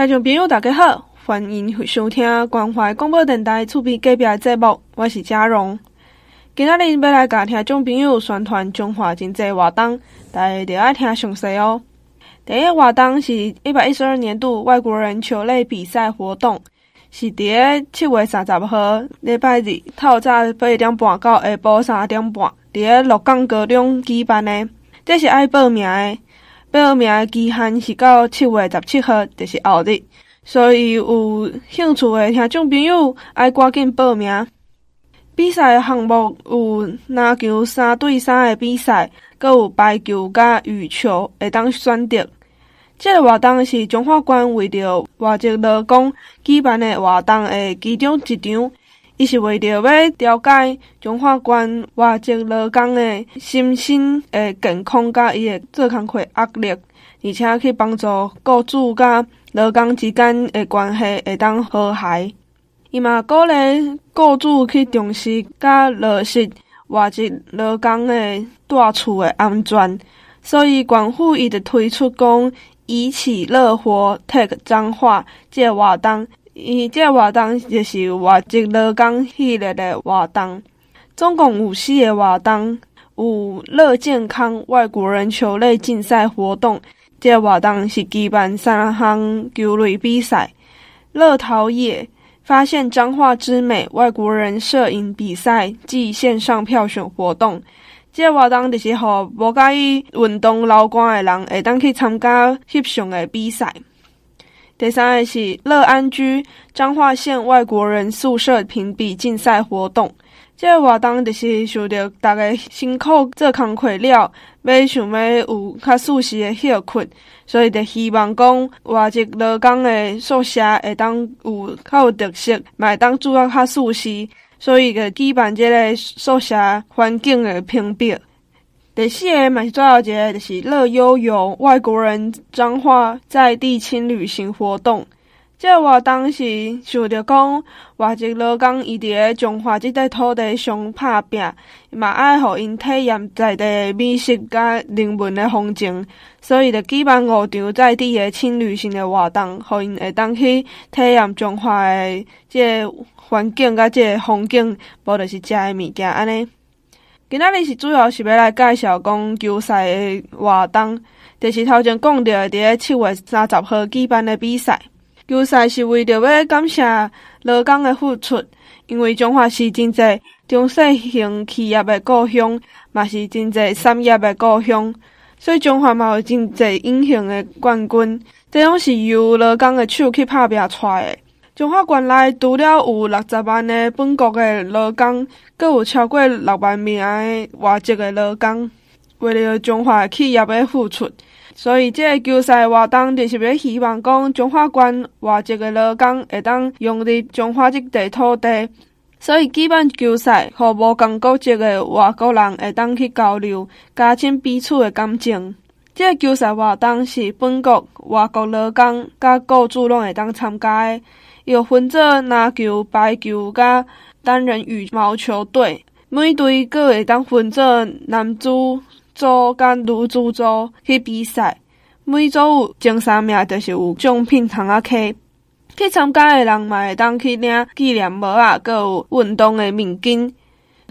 听众朋友大家好，欢迎收听关怀广播电台厝边隔壁的节目，我是嘉荣。今仔日要来甲听众朋友宣传中华经济活动，大家着爱听详细哦。第一活动是一百一十二年度外国人球类比赛活动，是伫咧七月三十号礼拜日透早八点半到下晡三点半，伫咧鹿港高中举办的。这是爱报名的，报名的期限是到七月十七号，就是后日。所以有兴趣的听众朋友爱赶紧报名。比赛项目有篮球三对三的比赛，阁有排球甲羽球会当选择。这个活动是中华馆为着外籍劳工举办的活动的其中一场，伊是为着要调解中华馆外籍劳工的身心的健康甲伊的做工课压力，而且去帮助雇主甲劳工之间的关系会当和谐。伊嘛鼓励雇主去重视甲落实外籍劳工的住厝的安全，所以县府伊就推出讲。一起乐活 Take 彰化，这个活动，伊这个活动就是外籍劳工系列的活动，总共有四个活动，有乐健康外国人球类竞赛活动，这个活动是举办三项球类比赛，乐陶冶发现彰化之美外国人摄影比赛暨线上票选活动。这个活动就是互无介意运动劳关的人会当去参加翕相的比赛。第三个是乐安居彰化县外国人宿舍评比竞赛活动。这个活动就是想着大家辛苦做工课了，要想要有较舒适的休困，所以就希望讲外籍劳工的宿舍会当有较有特色，嘛会当住啊较舒适。所以个举办这个宿舍环境的评比。第四个嘛是最后一个，就是乐悠游外国人彰化在地青旅行活动。这个活动是想着讲外籍老工伊伫个彰化这块土地上拍拼，嘛爱互因体验在地的美食甲人文的风情，所以就举办五场在地的青旅行的活动，互因会当去体验彰化的即个。环境甲即个风景，无就是食的物件安尼。今仔日是主要是要来介绍讲球赛的活动，就是头前讲到伫咧七月三十号举办的比赛。球赛是为着要感谢劳工的付出，因为中华是真济中小型企业的故乡，嘛是真济产业的故乡，所以中华嘛有真济隐形的冠军，这种是由劳工的手去打拼出来的。彰化县内除了有六十万的本国的劳工，阁有超过六万名的外籍的劳工，为了彰化企业的付出，所以这个球赛活动就是要希望讲彰化县外籍的劳工会当融入彰化即块土地，所以举办球赛，互无同国籍的外国人会当去交流，加深彼此的感情。这个球赛活动是本国、外国劳工甲雇主拢会当参加的。又分做篮球、排球、甲单人羽毛球队，每队阁会当分做男组组甲女组组去比赛。每组有前三名，就是有奖品通仔开。去参加的人嘛会当去领纪念帽啊，阁有运动的面巾。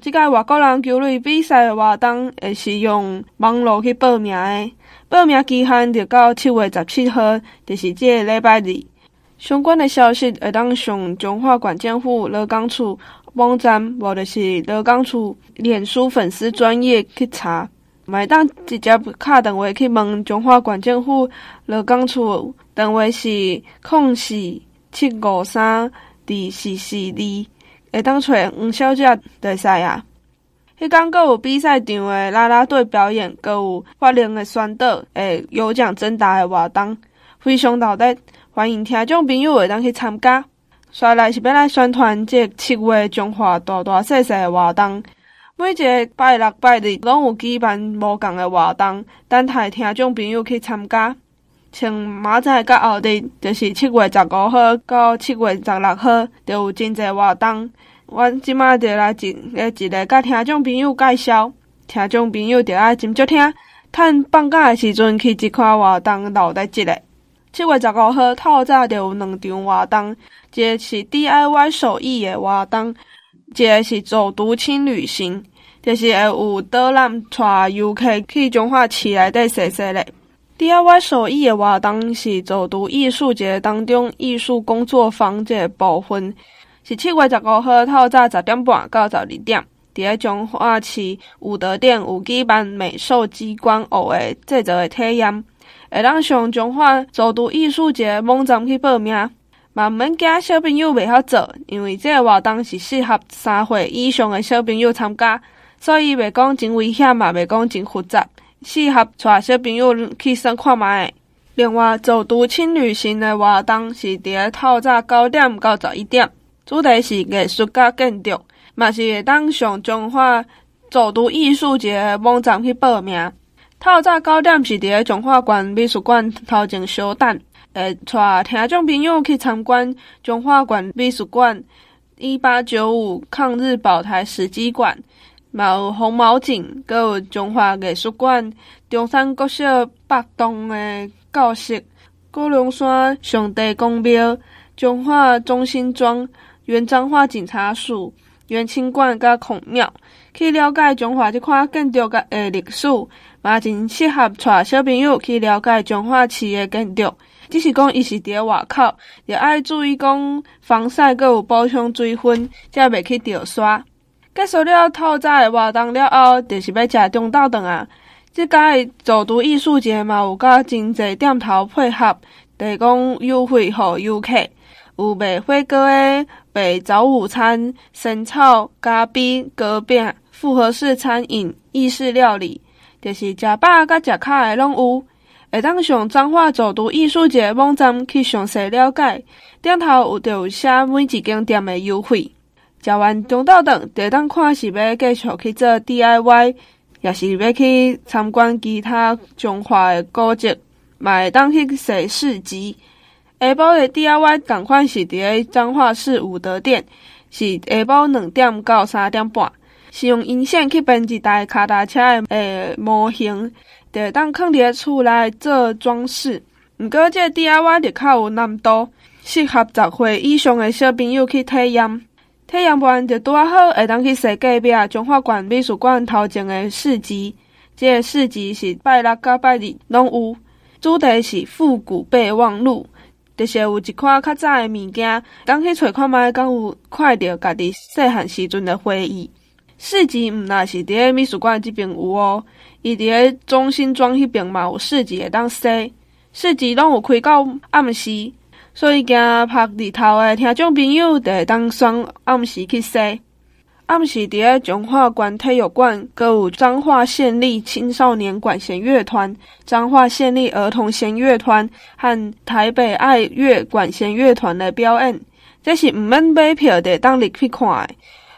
即个外国人球类比赛的活动，会是用网络去报名的，报名期限就到七月十七号，就是即个礼拜日。相关的消息会当上中华管政府劳工处网站，或者是劳工处脸书粉丝专页去查，买当直接敲电话去问中华管政府劳工处，电话是空四七五三二四四二，会当找黄小姐就使啊。迄天阁有比赛场的啦啦队表演，阁有法令的宣导，诶，有奖征答的活动，非常热闹。欢迎听众朋友会当去参加，再来是要来宣传这七月中华大大小小的活动。每一个拜六拜日拢有举办无共的活动，等待听众朋友去参加。像明仔甲后日，就是七月十五号到七月十六号，都有真济活动。我即马就来一个一个甲听众朋友介绍，听众朋友就爱斟酌听，趁放假的时阵去这块活动留在这个。七月十五号透早就有两场活动，一个是 DIY 手艺的活动，一个是走读轻旅行，就是会有导览带游客去彰化市内底踅踅咧。DIY 手艺的活动是走读艺术节当中艺术工作坊这部分，是七月十五号透早十点半到十二点，伫个彰化市武德殿有举办美术机关学的制作的体验，会当上中华走读艺术节网站去报名，嘛毋免惊小朋友袂晓做，因为这个活动是适合三岁以上的小朋友参加，所以袂讲真危险，嘛袂讲真复杂。适合带小朋友去参看觅。另外，走读轻旅行的活动是伫个透早九点到十一点，主题是艺术甲建筑，嘛是会当上中华走读艺术节网站去报名。透早九点是伫个中华馆美术馆头前稍等，会带听众朋友去参观中华馆美术馆一八九五抗日宝台史迹馆。嘛有红毛井，搁有中华艺术馆、中山国小北栋的教室、高龙山上帝公庙、中华中心庄、原彰化警察署、原清馆甲孔庙，去了解中华这块建筑甲诶历史，嘛真适合带小朋友去了解彰化市的建筑。只是讲伊是伫咧外口，着爱注意讲防晒，阁有补充水分，才袂去着刷。结束了透早的活动了后，就是要食中昼顿啊！即届走读艺术节嘛，有甲真侪店头配合，提供优惠予游客，有卖火锅的、卖早午餐、生炒、咖啡、糕饼、复合式餐饮、意式料理，就是食饱甲食卡的拢有。会当上彰化走读艺术节网站去详细了解，顶头有着有写每一间店的优惠。食完中昼顿，就当看是要继续去做 DIY，也是要去参观其他彰化的古迹，嘛会当去踅市集。下晡的 DIY 同款是伫诶彰化市武德店，是下晡两点到三点半，是用银线去编一台脚踏车的诶模型，就会当放伫厝内做装饰。毋过这 DIY 就较有难度，适合十岁以上的小朋友去体验。体验完就拄啊好，会当去踅隔壁中华馆美术馆头前的市集。这个市集是拜六到拜日拢有，主题是复古备忘录，就是有一款较早的物件，当去找看觅，敢有看到家己细汉时阵的回忆。市集毋那是伫诶美术馆这边有哦，伊伫诶中心庄迄边嘛有市集会当说，市集拢有开到暗时。所以，惊晒日头诶听众朋友，就会当选暗时去说。暗时伫诶彰化县体育馆，阁有彰化县立青少年管弦乐团、彰化县立儿童弦乐团和台北爱乐管弦乐团诶表演。这是毋免买票的，当入去看诶；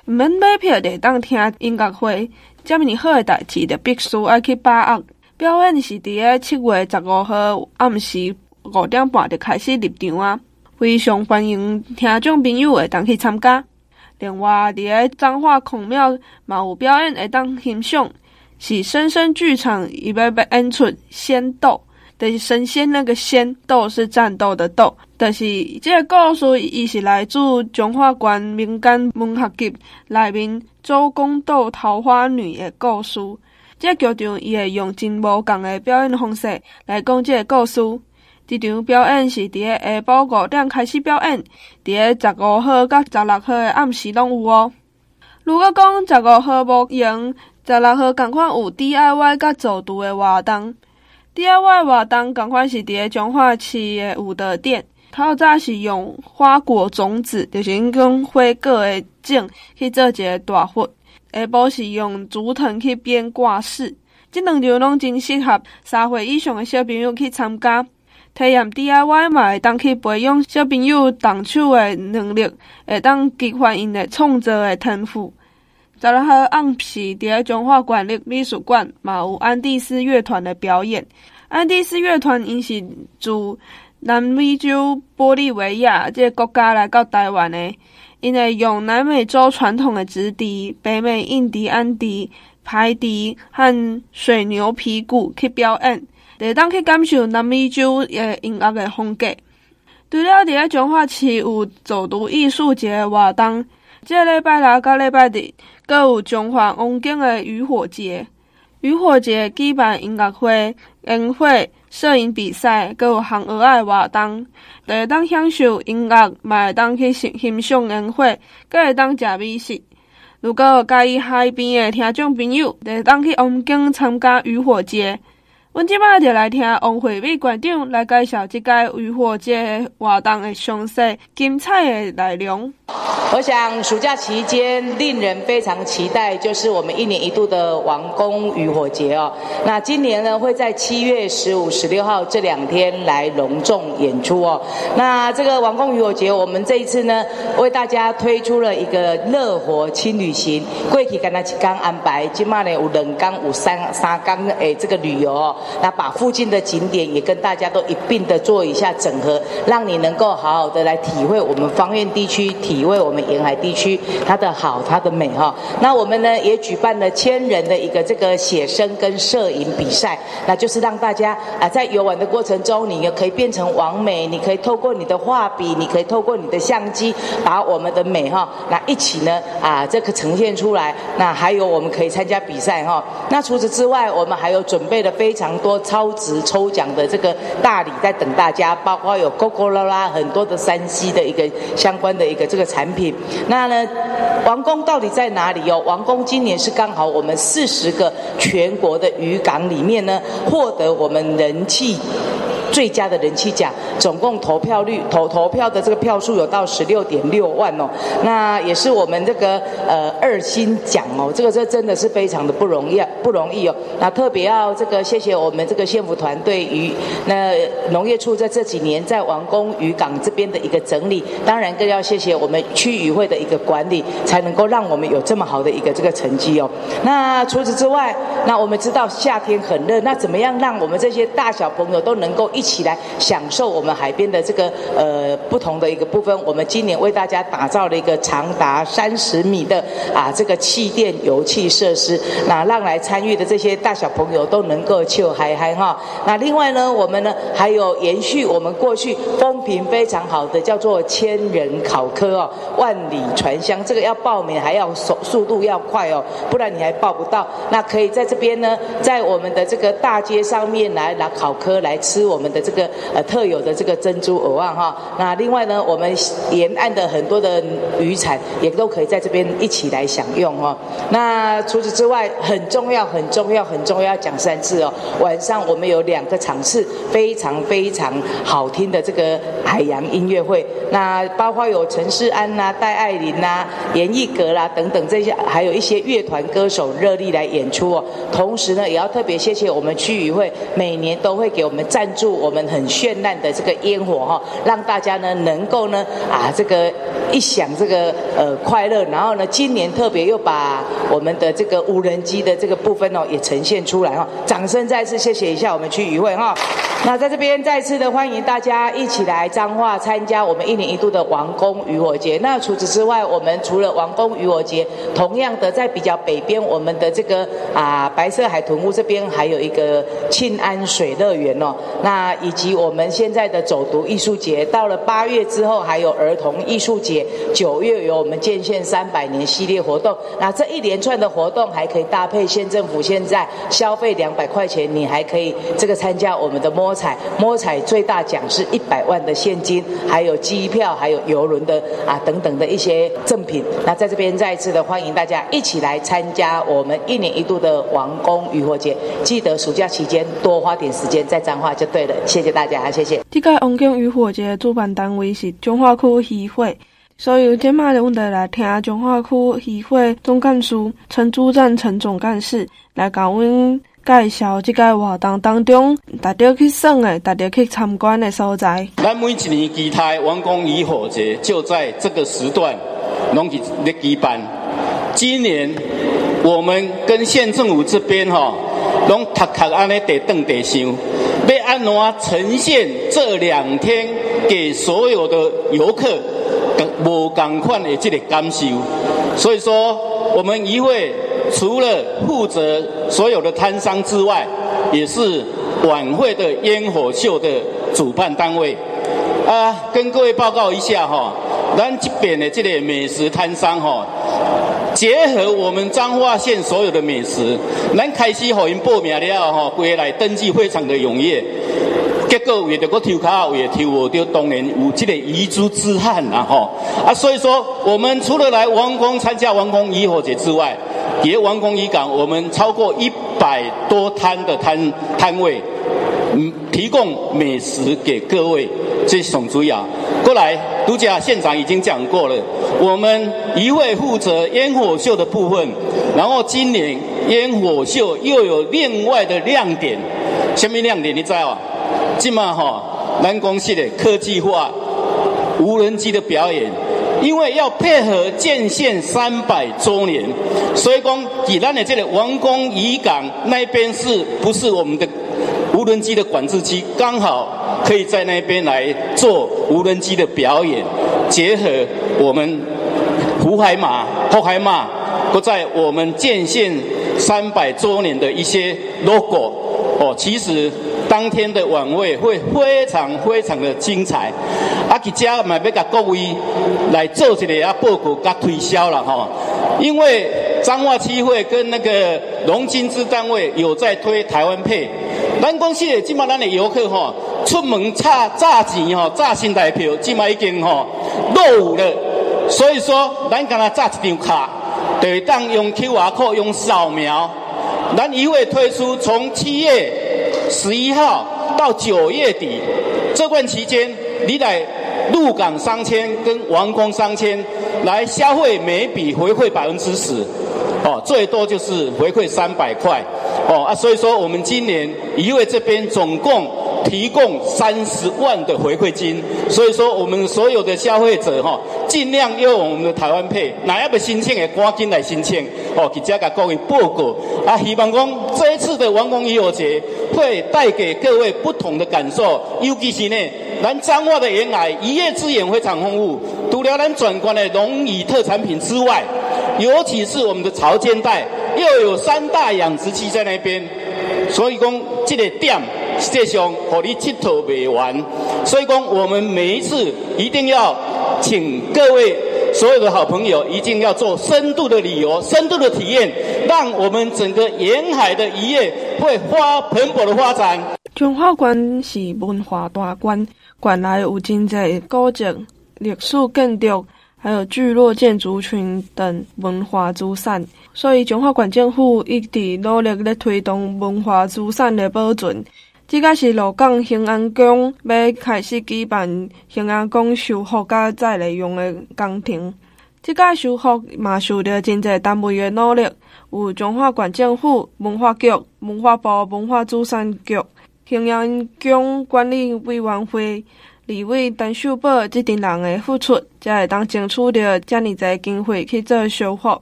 毋免买票的，当听音乐会。这么好的代志，就必须爱去把握。表演是伫诶七月十五号暗时。五点半就开始入场啊，非常欢迎听众朋友会当去参加。另外，伫诶彰化孔庙嘛有表演会当欣赏，是生生剧场伊要要演出仙斗，就是神仙那个仙，斗是战斗的斗。但是这个故事伊是来自中华关民间文学集内面周公斗桃花女的故事。这个剧场伊会用真无共的表演方式来讲这个故事。这场表演是伫个下晡五点开始表演，伫个十五号到十六号的暗时拢有哦。如果讲十五号无闲，十六号共款有 DIY 甲走读的活动。DIY 活动共款是伫个彰化市的武德店，透早是用花果种子，就是讲花果的种去做一个大佛。下晡是用竹藤去编挂饰，这两场拢真适合三岁以上的小朋友去参加。体验 DIY 嘛，会当去培养小朋友动手的能力，会当激发因的创作的天赋。十六号暗时，伫个彰化县立美术馆嘛有安第斯乐团的表演。安第斯乐团因是自南美洲玻利维亚这个国家来到台湾的，因为用南美洲传统的直笛、北美印第安笛、排笛和水牛皮鼓去表演。会当去感受南美洲诶音乐的风格。除了伫咧彰化市有走读艺术节的活动，这礼拜六到礼拜日，阁有中华王景诶渔火节。渔火节举办音乐会、烟火、摄影比赛，阁有航蚵仔活动，都会当享受音乐，嘛会当去欣欣赏烟火，阁会当食美食。如果有介意海边诶听众朋友，著会当去王景参加渔火节。阮即摆就来听王惠美馆长来介绍这届渔火节活动的详细精彩的内容。我想暑假期间令人非常期待，就是我们一年一度的王宫渔火节哦。那今年呢会在七月十五、十六号这两天来隆重演出哦。那这个王宫渔火节，我们这一次呢为大家推出了一个乐活轻旅行，过去跟他刚安排，今嘛呢有两天有三三天诶这个旅游哦。那把附近的景点也跟大家都一并的做一下整合，让你能够好好的来体会我们方苑地区，体会我们沿海地区它的好，它的美哈。那我们呢也举办了千人的一个这个写生跟摄影比赛，那就是让大家啊在游玩的过程中，你也可以变成王美，你可以透过你的画笔，你可以透过你的相机，把我们的美哈那一起呢啊这个呈现出来。那还有我们可以参加比赛哈。那除此之外，我们还有准备了非常。多超值抽奖的这个大礼在等大家，包括有 Coco 啦啦很多的山西的一个相关的一个这个产品。那呢，王宫到底在哪里哦？王宫今年是刚好我们四十个全国的渔港里面呢，获得我们人气。最佳的人气奖，总共投票率投投票的这个票数有到十六点六万哦，那也是我们这个呃二星奖哦，这个这真的是非常的不容易不容易哦。那特别要这个谢谢我们这个县府团队与那农业处在这几年在王宫渔港这边的一个整理，当然更要谢谢我们区渔会的一个管理，才能够让我们有这么好的一个这个成绩哦。那除此之外，那我们知道夏天很热，那怎么样让我们这些大小朋友都能够一一起来享受我们海边的这个呃不同的一个部分。我们今年为大家打造了一个长达三十米的啊这个气垫游憩设施，那让来参与的这些大小朋友都能够去嗨嗨哈。那另外呢，我们呢还有延续我们过去风评非常好的叫做千人考科哦，万里传香，这个要报名还要速速度要快哦，不然你还报不到。那可以在这边呢，在我们的这个大街上面来拿考科。来吃我们的这个呃特有的这个珍珠蚵仔哈，那另外呢，我们沿岸的很多的渔产也都可以在这边一起来享用哦。那除此之外，很重要很重要很重要，讲三次哦。晚上我们有两个场次，非常非常好听的这个海洋音乐会，那包括有陈世安呐、戴爱玲呐、严艺格啦等等这些，还有一些乐团歌手热力来演出哦。同时呢，也要特别谢谢我们区渔会，每年都会。给我们赞助我们很绚烂的这个烟火哈，让大家呢能够呢啊这个一享这个呃快乐，然后呢今年特别又把我们的这个无人机的这个部分哦也呈现出来哈，掌声再次谢谢一下我们区渔会哈。那在这边再次的欢迎大家一起来彰化参加我们一年一度的王宫渔火节。那除此之外，我们除了王宫渔火节，同样的在比较北边，我们的这个啊白色海豚屋这边还有一个庆安水乐园哦。那以及我们现在的走读艺术节，到了八月之后还有儿童艺术节，九月有我们建县三百年系列活动。那这一连串的活动还可以搭配县政府现在消费两百块钱，你还可以这个参加我们的摸彩，摸彩最大奖是一百万的现金，还有机票，还有游轮的啊等等的一些赠品。那在这边再一次的欢迎大家一起来参加我们一年一度的王宫渔火节，记得暑假期间多花点时间在。彰化就对了，谢谢大家，谢谢。这届王宫渔火节主办单位是彰化区渔会，所以今麦的问题来听彰化区渔会总干事陈主赞陈总干事来甲阮介绍这个活动当中值得去耍的、值得去参观的所在。咱每一年期待王宫渔火节就在这个时段拢是咧举办。今年我们跟县政府这边哈。拢踏踏安尼地等地想，要安怎呈现这两天给所有的游客无共款的这个感受？所以说，我们一会除了负责所有的摊商之外，也是晚会的烟火秀的主办单位。啊，跟各位报告一下哈，咱这边的这个美食摊商哈，结合我们彰化县所有的美食，咱开始给因报名了哈，归来登记非常的踊跃。结果为着个抽卡，为了抽我就当然有这个遗珠之憾呐哈。啊，所以说我们除了来王宫参加王宫渔火节之外，也王宫渔港我们超过一百多摊的摊摊位，嗯，提供美食给各位。这是总主要过来，独家县长已经讲过了。我们一会负责烟火秀的部分，然后今年烟火秀又有另外的亮点，什么亮点你知道啊？今嘛哈南宫系的科技化无人机的表演，因为要配合建县三百周年，所以讲济南的这里王宫渔港那边是不是我们的无人机的管制区？刚好。可以在那边来做无人机的表演，结合我们福海马、后海马，不在我们建县三百周年的一些 logo 哦。其实当天的晚会会非常非常的精彩。啊，吉家买要甲各位来做一个啊报告甲推销了哈，因为彰化区会跟那个农经支单位有在推台湾配，南光系的基本上的游客哈。出门差炸钱吼，炸新台票，即嘛已经吼落伍了。所以说，咱刚才炸一张卡，得当用 QR code 用扫描。咱一会推出从七月十一号到九月底这段期间，你来鹿港商圈跟王功商圈来消费，每笔回馈百分之十，哦，最多就是回馈三百块，哦啊，所以说我们今年一会这边总共。提供三十万的回馈金，所以说我们所有的消费者哈，尽量用我们的台湾配，哪一个申请的赶紧来申请哦，给大家各位报告。啊，希望讲这一次的王功渔火节会带给各位不同的感受，尤其是呢，咱彰化的沿海渔业资源非常丰富，除了咱转关的农渔特产品之外，尤其是我们的潮间带又有三大养殖区在那边，所以讲这个点。实际上，和你佚佗未完，所以讲我们每一次一定要请各位所有的好朋友，一定要做深度的旅游、深度的体验，让我们整个沿海的渔业会发蓬勃的发展。彰化馆是文化大馆，馆内有真济古迹、历史建筑，还有聚落建筑群等文化资产，所以彰化馆政府一直努力咧推动文化资产的保存。即个是鹿港兴安宫要开始举办兴安宫修复甲再利用的工程。即个修复嘛受到真侪单位的努力，有彰化县政府文化局、文化部文化资产局、兴安宫管理委员会、李伟陈秀宝这群人的付出，才会当争取到遮尔侪经费去做修复。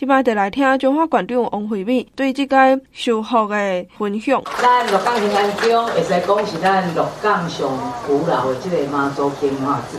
即摆就来听中华馆长王惠美对这个修复的分享。咱鹿港兴安宫会使讲是咱鹿港上古老的这个妈祖经画子。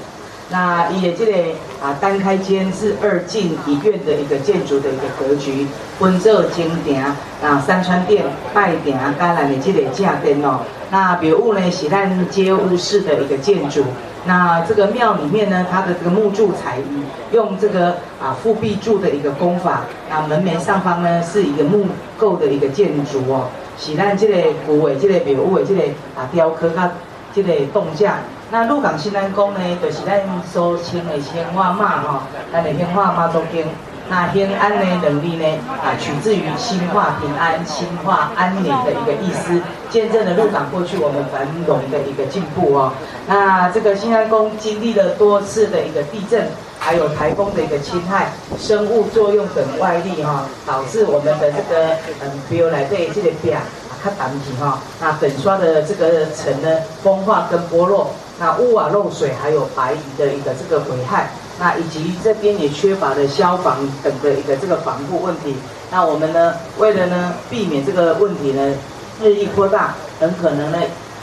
那伊的这个啊单开间是二进一院的一个建筑的一个格局，分做正殿啊三川殿拜殿啊，甲咱的这个正殿哦。那庙宇呢是咱街屋式的一个建筑。那这个庙里面呢，它的这个木柱彩衣用这个啊复壁柱的一个工法，那门楣上方呢是一个木构的一个建筑哦，是咱这个古尾，这个庙尾这个啊雕刻甲这个动架。那鹿港新安宫呢，就是咱所称的兴化妈哈，咱的兴化妈祖经。那天安呢，能力呢，啊，取自于兴化平安、兴化安宁的一个意思，见证了鹿港过去我们繁荣的一个进步哦。那这个兴安宫经历了多次的一个地震，还有台风的一个侵害、生物作用等外力哈，导致我们的这个嗯，比如来对这个表啊看단皮哈，那粉刷的这个层呢，风化跟剥落，那屋瓦漏水，还有白蚁的一个这个危害。那以及这边也缺乏的消防等的一个这个防护问题，那我们呢，为了呢避免这个问题呢日益扩大，很可能呢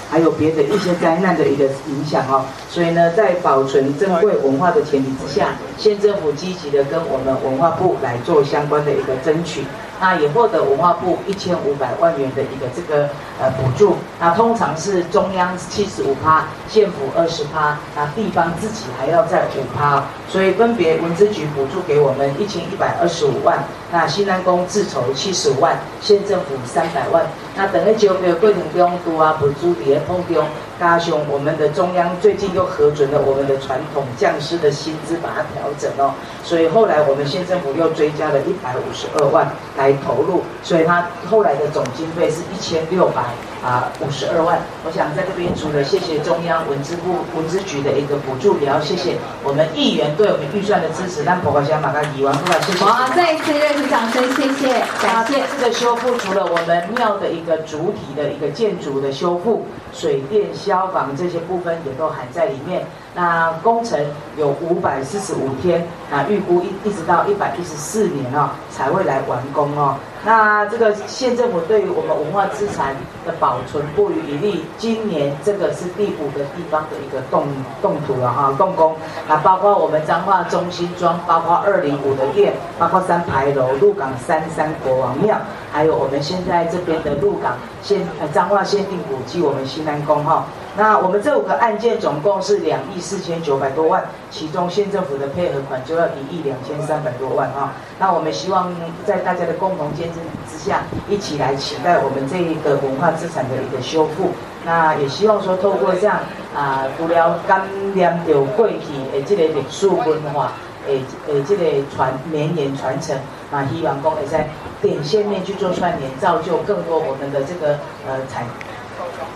还有别的一些灾难的一个影响哦，所以呢在保存珍贵文化的前提之下，县政府积极的跟我们文化部来做相关的一个争取。那也获得文化部一千五百万元的一个这个呃补助。那通常是中央七十五趴，县府二十趴，那地方自己还要再五趴，所以分别文资局补助给我们一千一百二十五万，那新南宫自筹七十五万，县政府三百万。那等于就没有过程中都啊补助底下碰中。大雄，我们的中央最近又核准了我们的传统将士的薪资，把它调整哦，所以后来我们县政府又追加了一百五十二万来投入，所以他后来的总经费是一千六百啊五十二万。我想在这边除了谢谢中央文资部文资局的一个补助，也要谢谢我们议员对我们预算的支持。让婆婆想把它移完过来，谢谢。好，再一次热烈掌声，谢谢，感谢。这次的修复，除了我们庙的一个主体的一个建筑的修复，水电。消防这些部分也都含在里面。那工程有五百四十五天，那预估一一直到一百一十四年哦，才会来完工哦。那这个县政府对于我们文化资产的保存不遗余力，今年这个是第五个地方的一个动动土了哈，动工。那包括我们彰化中心庄，包括二零五的店，包括三牌楼、鹿港三山国王庙，还有我们现在这边的鹿港县呃彰化县定古迹，我们新南宫哈。那我们这五个案件总共是两亿四千九百多万，其中县政府的配合款就要一亿两千三百多万啊。那我们希望在大家的共同见证之下，一起来期待我们这一个文化资产的一个修复。那也希望说透过这样啊，除了感念着过去的这个历史文化，诶诶，这个传绵延传承啊，希望讲会在点线面去做串联，造就更多我们的这个呃产。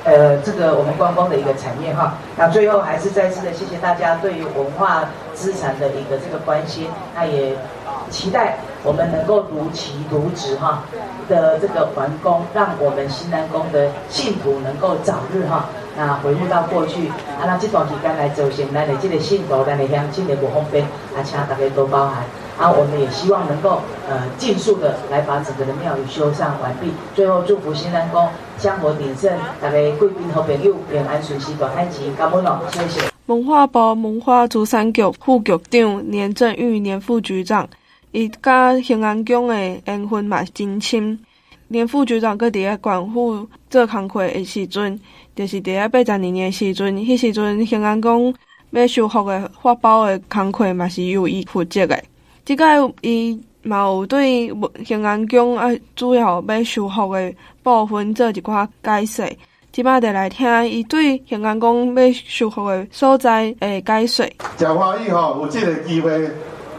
呃，这个我们观光的一个产业哈，那最后还是再次的谢谢大家对于文化资产的一个这个关心，那也期待我们能够如期如质哈的这个完工，让我们新南宫的信徒能够早日哈那回复到过去，啊，那这段时间来走行来的这个信徒来的乡亲的不方便，啊，请大家多包涵。啊，我们也希望能够呃尽速的来把整个的庙宇修缮完毕。最后祝福新南宫香火鼎盛，大家贵宾和朋友平安顺遂，大安吉，感恩了，谢谢。文化部文化资产局副局长年正玉年副局长，伊甲兴安宫的缘分嘛真深。年副局长搁伫个官府做工课的时阵，就是伫个八十二年的时阵，迄时阵兴安宫要修复的法宝的工课嘛是由伊负责的。即个伊嘛有对兴安宫啊，主要要修复的部分做一寡解释。即摆就来听伊对兴安宫要修复的所在诶解释。真欢喜吼，有即个机会，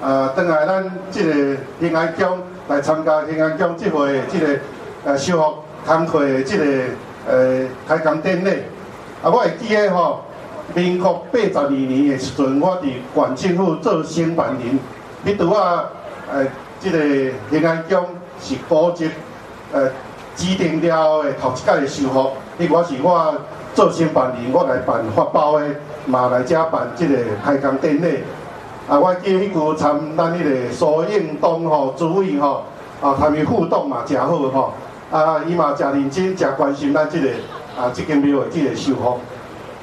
呃，登来咱即个兴安宫来参加兴安宫即回即个呃修复工课的即个呃开工典礼。啊，我会记得吼，民国八十二年诶时阵，我伫县政府做新办人。迄拄啊，呃，即个平安宫是负责呃指定了诶头一届诶修复，迄我是我做承办人，我来办发包诶，嘛来遮办即个开工典礼。啊，我记迄句参咱迄个苏应东吼主委吼，啊，参与互动嘛，诚好吼。啊，伊嘛诚认真，诚关心咱即个啊，即间庙诶即个修复。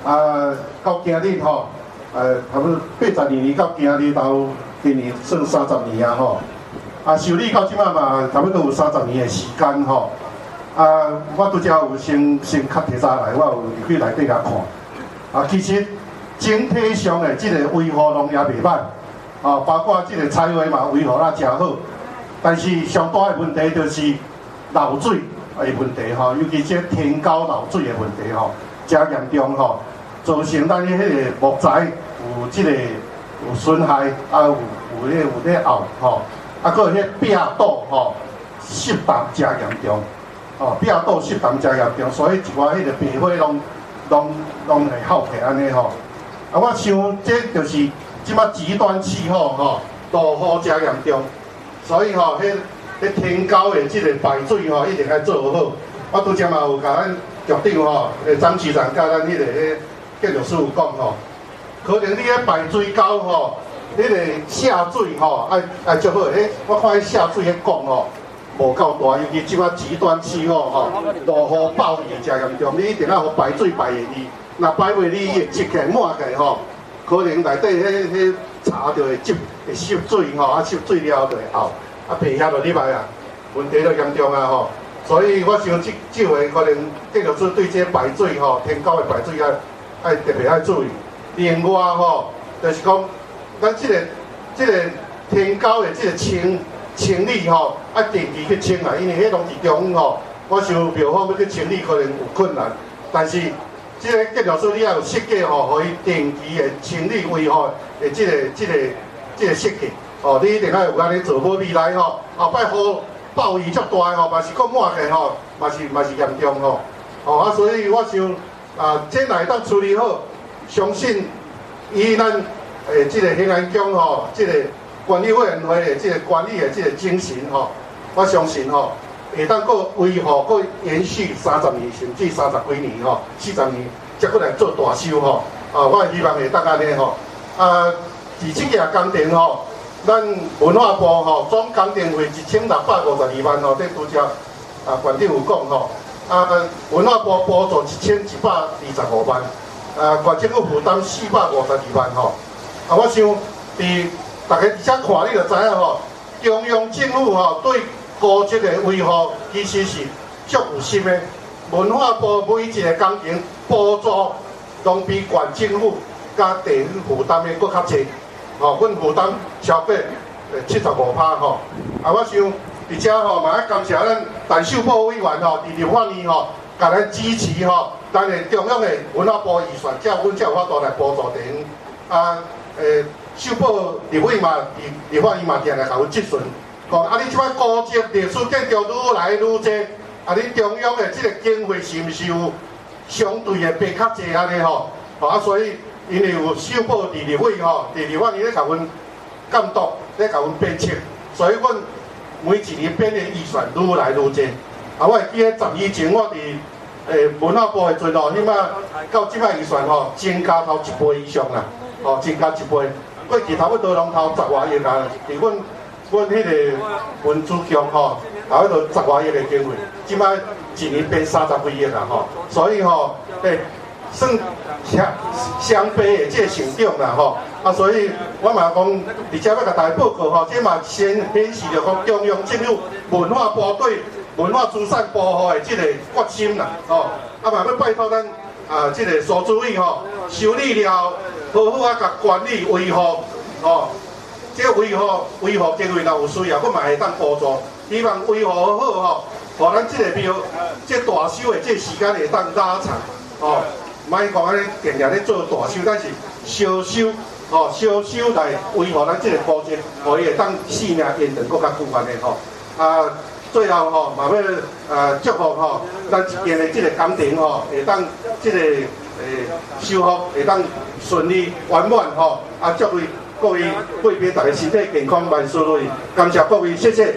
啊，到今日吼，呃，差不多八十二年到今日都。今年算三十年啊吼，啊修理到即马嘛，差不多有三十年的时间吼。啊，我拄则有先先较提早来，我有入去内底甲看。啊，其实整体上的即个维护拢也袂歹，啊，包括即个彩绘嘛维护啊诚好。但是上大的问题就是漏水的问题吼，尤其即天高漏水的问题吼，诚严重吼，造成咱迄个木材有即个。有损害，啊有有咧有咧凹吼，啊搁有迄壁堵吼，湿重诚严重，吼壁堵湿重诚严重，所以一寡迄个白花拢拢拢会耗起安尼吼。啊，我想这就是即马极端气候吼，落雨诚严重，所以吼迄迄天高的即个排水吼一定要做好。我拄则嘛有甲咱局长吼，诶张局长甲咱迄个迄建筑师傅讲吼。可能你迄排水沟吼，迄个下水吼，爱爱足好。诶，我看迄下水迄管吼，无够大，尤其即款极端气候吼，落雨暴雨诚严重，你一定要互排水排会去。若排袂你会积起满起来吼，可能内底迄迄茶就会积会吸水吼，啊吸水了就会漚，啊皮遐就入来啊。问题就严重啊吼。所以我想即即回可能继续说对这排水吼，天高的排水啊，爱特别爱注意。另外吼，就是讲咱这个这个天高的这个清清理吼，啊定期去清啊，因为迄拢是中央吼，我想庙方要去清理可能有困难，但是这个建筑师你要有设计吼，可以定期的清理维护的这个这个这个设计，哦，你一定要有安尼做好未来吼，后摆好。暴雨足大吼，嘛是讲满个吼，嘛是嘛是严重吼，吼啊，所以我想啊，这来当处理好，相信以咱诶即个兴安宫吼，即个管理委员会诶即个管理诶即个精神吼，我相信吼，会当搁维护搁延续三十年甚至三十几年吼，四十年才过来做大修吼，啊，我希望会当安尼吼，啊，第七个工程吼。咱文化部吼总工程费一千六百五十二万吼，这拄则啊，县长有讲吼，啊，文化部补助一千一百二十五万，啊，县政府负担四百五十二万吼，啊，我想伫大家伫遮看你就知影吼，中央政府吼对高职的维护其实是足有心的，文化部每一个工程补助拢比县政府加地方负担的佫较济。吼，阮负担超过诶七十五趴吼，啊，我想伫遮吼嘛，要感谢咱陈秀宝委员吼，伫立法院吼，甲咱支持吼，咱诶中央的文化部预算，才阮才有法度来补助地方。啊，诶，秀宝立委嘛，立立法院嘛，定来甲阮质询，讲啊，你即摆高级历史建筑愈来愈济，啊，你中央的即个经费是毋是有相对的变较济安尼吼？啊，所以。因为有秀宝地理会吼，地理会伊咧甲阮监督，咧甲阮鞭策，所以阮每一年变的预算愈来愈济。啊，我会记咧十年前我伫诶文化部的阵哦，起码到即摆预算吼增加头一倍以上啦，吼增加一倍。过去差不多拢头十外亿啊，伫阮阮迄个文资局吼，差不多十外亿的经费，即摆一年变三十几亿啦吼，所以吼诶。算相相悲的这个成长啦吼，啊，所以我嘛讲，而且要甲大家报告吼，即嘛先显示着讲中央政府文化部对文化资产保护的这个决心啦，吼，啊嘛要拜托咱啊，这个苏主委吼，修理了，好好啊，甲管理维护，吼，这个维护维护经费若有需要，我嘛会当补助，希望维护好吼，互咱这个庙，这个、大修的这个时间会当拉长，吼。莫讲安尼，定定咧做大修，但是小修，吼小修来维护咱即个古迹，可以会当性命延长更较久安尼吼。啊，最后吼嘛要啊祝福吼，咱这边的即个工程吼，会当即个诶修复会当顺利圆满吼。啊，祝位各位贵宾大家身体健康万事如意，感谢各位，谢谢。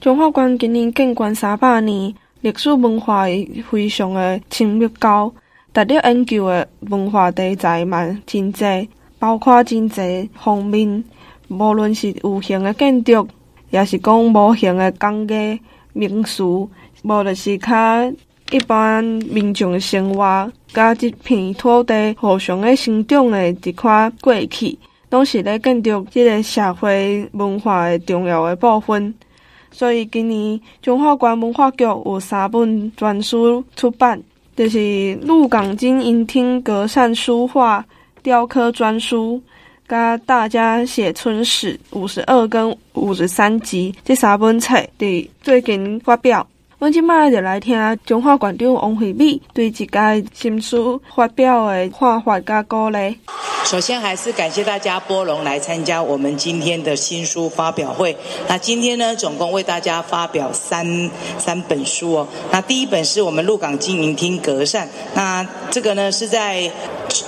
中华关今年建关三百年。历史文化非常的亲密高，值得研究的文化题材嘛真济，包括真济方面，无论是有形的建筑，也是讲无形的工艺、民俗，无就是较一般民众的生活，甲这片土地互相的生长的一块过去，拢是咧建筑即个社会文化的重要的部分。所以今年中华关文化局有三本专书出版，就是鹿港金银厅隔扇书画雕刻专书，甲大家写春史五十二跟五十三集这三本册，伫最近发表。我今麦就来听中华馆长王惠美对这个新书发表的看法甲鼓励。首先还是感谢大家拨冗来参加我们今天的新书发表会。那今天呢，总共为大家发表三三本书哦。那第一本是我们鹿港经营厅格扇，那这个呢是在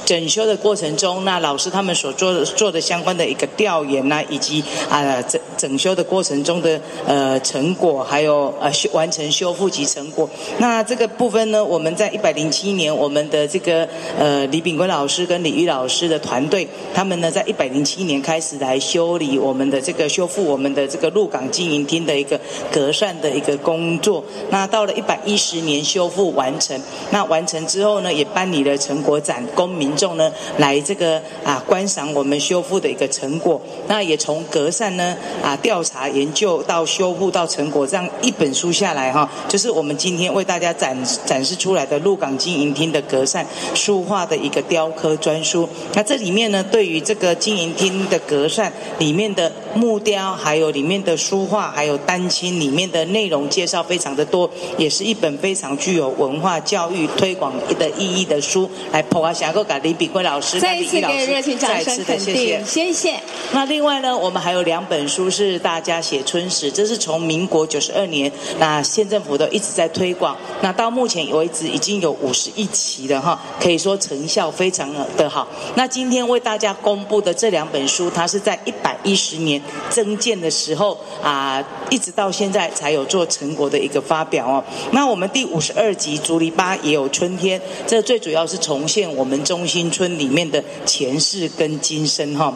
整修的过程中，那老师他们所做的做的相关的一个调研呐，以及啊整整修的过程中的呃成果，还有呃修完成修。复及成果。那这个部分呢，我们在一百零七年，我们的这个呃李炳坤老师跟李玉老师的团队，他们呢在一百零七年开始来修理我们的这个修复我们的这个入港经营厅的一个隔扇的一个工作。那到了一百一十年修复完成，那完成之后呢，也办理了成果展，公民众呢来这个啊观赏我们修复的一个成果。那也从隔扇呢啊调查研究到修复到成果，这样一本书下来哈，就是我们今天为大家展展示出来的鹿港经营厅的隔扇书画的一个雕刻专书。那这里面呢，对于这个经营厅的隔扇里面的木雕，还有里面的书画，还有丹青里面的内容介绍非常的多，也是一本非常具有文化教育推广的意义的书。来，普华峡哥给林炳贵老师，再一次给热情掌声肯定，谢谢。谢谢。那另外呢，我们还有两本书是大家写春史，这是从民国九十二年，那县政府都一直在推广，那到目前为止已经有五十一期了哈，可以说成效非常的好。那今天为大家公布的这两本书，它是在一百一十年增建的时候啊，一直到现在才有做成果的一个发表哦。那我们第五十二集竹篱笆也有春天，这最主要是重现我们中心村里面的前世跟今生哈。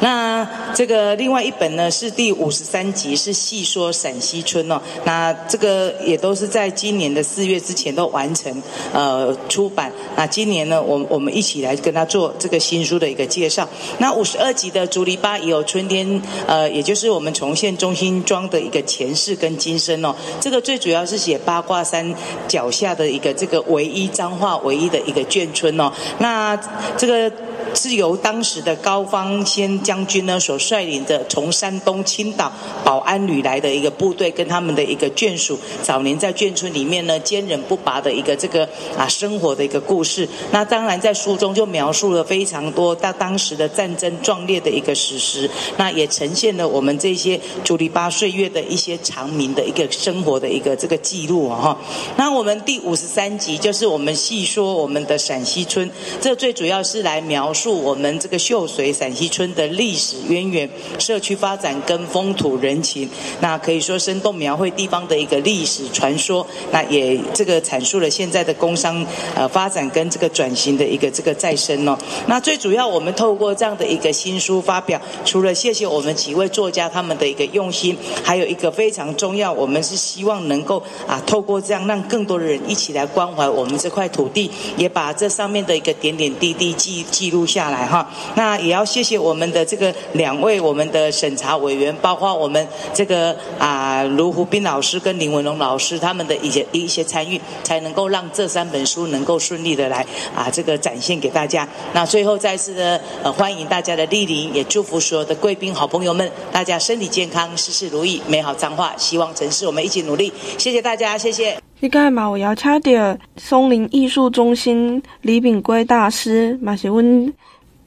那这个另外一本呢是第五十三集，是细说陕西村哦。那这个也都是在今年的四月之前都完成呃出版。那今年呢，我我们一起来跟他做这个新书的一个介绍。那五十二集的竹篱笆也有春天，呃，也就是我们重现中心庄的一个前世跟今生哦。这个最主要是写八卦山脚下的一个这个唯一彰化唯一的一个眷村哦。那这个。是由当时的高方先将军呢所率领的从山东青岛保安旅来的一个部队，跟他们的一个眷属，早年在眷村里面呢坚韧不拔的一个这个啊生活的一个故事。那当然在书中就描述了非常多到当时的战争壮烈的一个史实，那也呈现了我们这些竹篱笆岁月的一些长民的一个生活的一个这个记录啊哈。那我们第五十三集就是我们细说我们的陕西村，这最主要是来描。述我们这个秀水陕西村的历史渊源、社区发展跟风土人情，那可以说生动描绘地方的一个历史传说。那也这个阐述了现在的工商呃发展跟这个转型的一个这个再生哦。那最主要我们透过这样的一个新书发表，除了谢谢我们几位作家他们的一个用心，还有一个非常重要，我们是希望能够啊透过这样让更多的人一起来关怀我们这块土地，也把这上面的一个点点滴滴记记录。下来哈，那也要谢谢我们我们的这个两位我们的审查委员，包括我们这个啊卢湖斌老师跟林文龙老师他们的一些一些参与，才能够让这三本书能够顺利的来啊这个展现给大家。那最后再次的呃欢迎大家的莅临，也祝福所有的贵宾好朋友们，大家身体健康，事事如意，美好彰化，希望城市我们一起努力。谢谢大家，谢谢。这个嘛，我要差点松林艺术中心李炳圭大师，马学温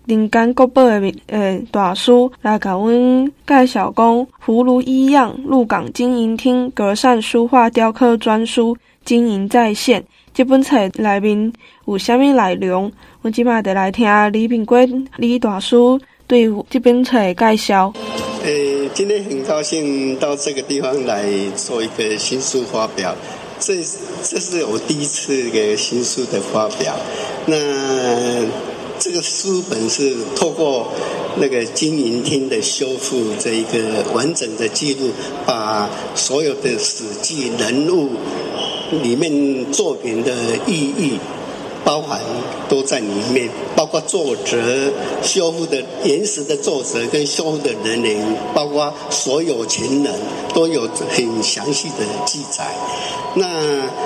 林间国宝的诶大师，来甲阮介绍讲葫芦一样鹿港经营厅隔扇书画雕刻专书经营再现。这本册内面有虾米内容？我今摆就来听李炳贵李大师对这本册的介绍。诶，今天很高兴到这个地方来做一个新书发表。这这是我第一次一个新书的发表，那这个书本是透过那个经营厅的修复这一个完整的记录，把所有的史记人物里面作品的意义。包含都在里面，包括作者、修复的原始的作者跟修复的人员，包括所有前人都有很详细的记载。那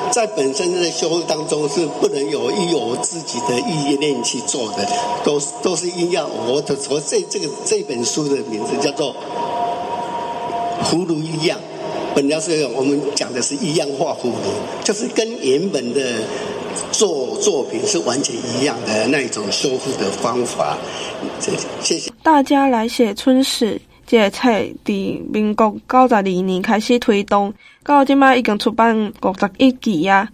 在本身的修复当中是不能有依我自己的意念去做的，都都是应要我的。所以这这个这本书的名字叫做《葫芦一样》，本来是我们讲的是一样化葫芦，就是跟原本的。做作品是完全一样的那一种修复的方法。谢谢大家来写春史。这个册伫民国九十二年开始推动，到即卖已经出版五十一期啊。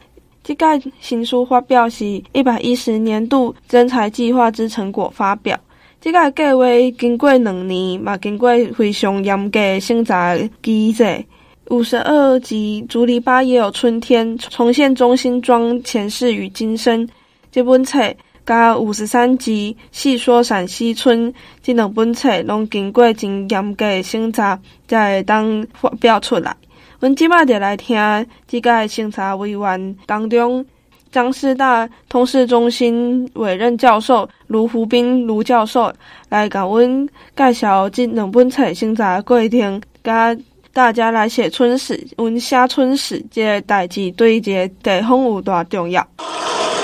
这个新书发表是一百一十年度征才计划之成果发表。这个计划经过两年，嘛经过非常严格审查机制。五十二集竹篱笆也有春天，重现中心庄前世与今生。这本册加五十三集细说陕西村，这两本册拢经过真严格审查，才会当发表出来。阮即摆就来听这个审查委员当中张师大通识中心委任教授卢福斌卢教授来甲阮介绍这两本册审查过程，大家来写春史。文写春史这个代志对这个地方有多重要？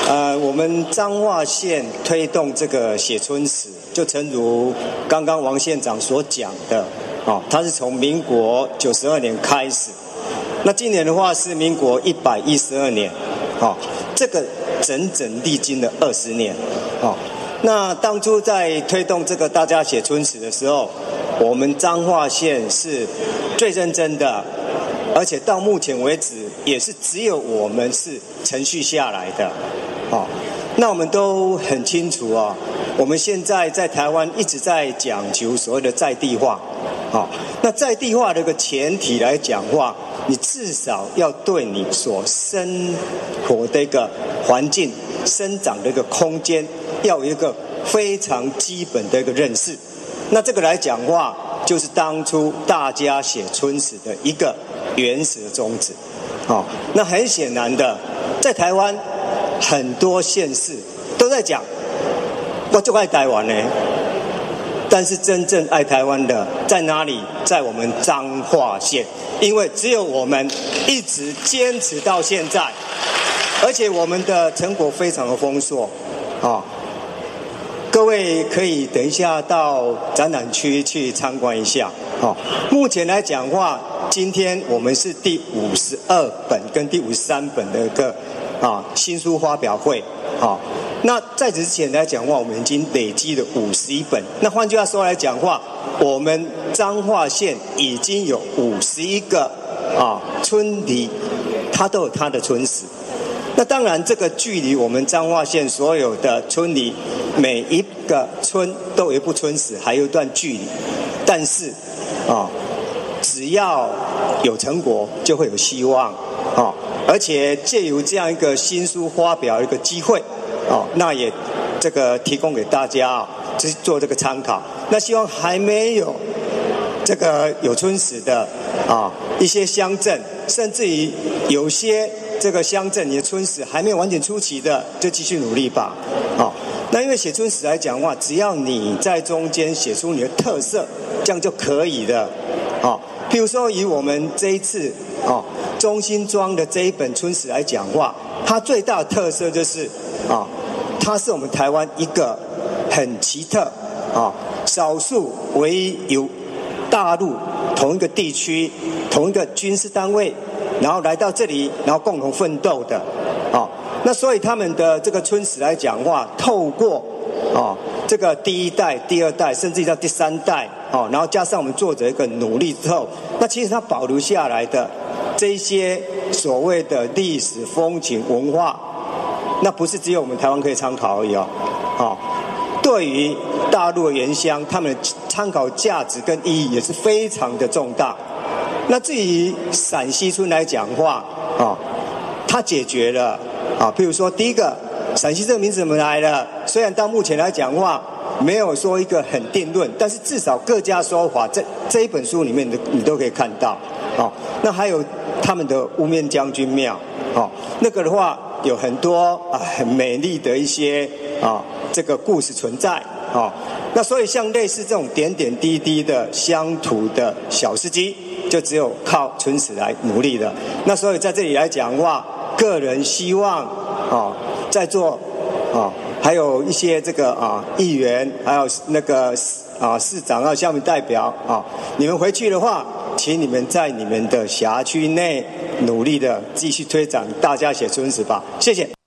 呃，我们彰化县推动这个写春史，就诚如刚刚王县长所讲的，哦，他是从民国九十二年开始，那今年的话是民国一百一十二年，哦，这个整整历经了二十年，哦，那当初在推动这个大家写春史的时候，我们彰化县是最认真的。而且到目前为止，也是只有我们是程序下来的，哦，那我们都很清楚啊。我们现在在台湾一直在讲求所谓的在地化，哦，那在地化的一个前提来讲话，你至少要对你所生活的一个环境、生长的一个空间，要有一个非常基本的一个认识。那这个来讲话，就是当初大家写春史的一个。原始的宗旨，好，那很显然的，在台湾很多县市都在讲，我就爱台湾呢。但是真正爱台湾的在哪里？在我们彰化县，因为只有我们一直坚持到现在，而且我们的成果非常的丰硕，啊。各位可以等一下到展览区去参观一下。哦，目前来讲话，今天我们是第五十二本跟第五十三本的一个啊新书发表会。好，那在此之前来讲话，我们已经累积了五十一本。那换句话说来讲话，我们彰化县已经有五十一个啊村里，它都有它的村史。那当然，这个距离我们彰化县所有的村里，每一个村都有一部村史，还有一段距离。但是，啊，只要有成果，就会有希望，啊，而且借由这样一个新书发表一个机会，啊，那也这个提供给大家啊，做这个参考。那希望还没有这个有村史的啊一些乡镇，甚至于有些。这个乡镇，你的村史还没有完全出齐的，就继续努力吧。好，那因为写村史来讲的话，只要你在中间写出你的特色，这样就可以的。好，譬如说以我们这一次啊，中心庄的这一本村史来讲话，它最大的特色就是啊，它是我们台湾一个很奇特啊，少数唯一有大陆同一个地区同一个军事单位。然后来到这里，然后共同奋斗的，啊，那所以他们的这个村史来讲话，透过啊这个第一代、第二代，甚至到第三代，啊，然后加上我们作者一个努力之后，那其实它保留下来的这些所谓的历史风景文化，那不是只有我们台湾可以参考而已哦，啊，对于大陆的原乡，他们参考价值跟意义也是非常的重大。那至于陕西村来讲话，啊，它解决了啊，譬如说第一个，陕西这个名字怎么来的？虽然到目前来讲话没有说一个很定论，但是至少各家说法，这这一本书里面的你都可以看到，啊，那还有他们的乌面将军庙，啊，那个的话有很多啊很美丽的一些啊这个故事存在，啊，那所以像类似这种点点滴滴的乡土的小事迹。就只有靠春史来努力的。那所以在这里来讲的话，个人希望啊，在座啊，还有一些这个啊议员，还有那个啊市长啊，下面代表啊，你们回去的话，请你们在你们的辖区内努力的继续推展大家写春史吧。谢谢。